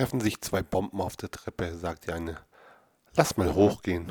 treffen sich zwei Bomben auf der Treppe, sagt die eine. Lass mal hochgehen.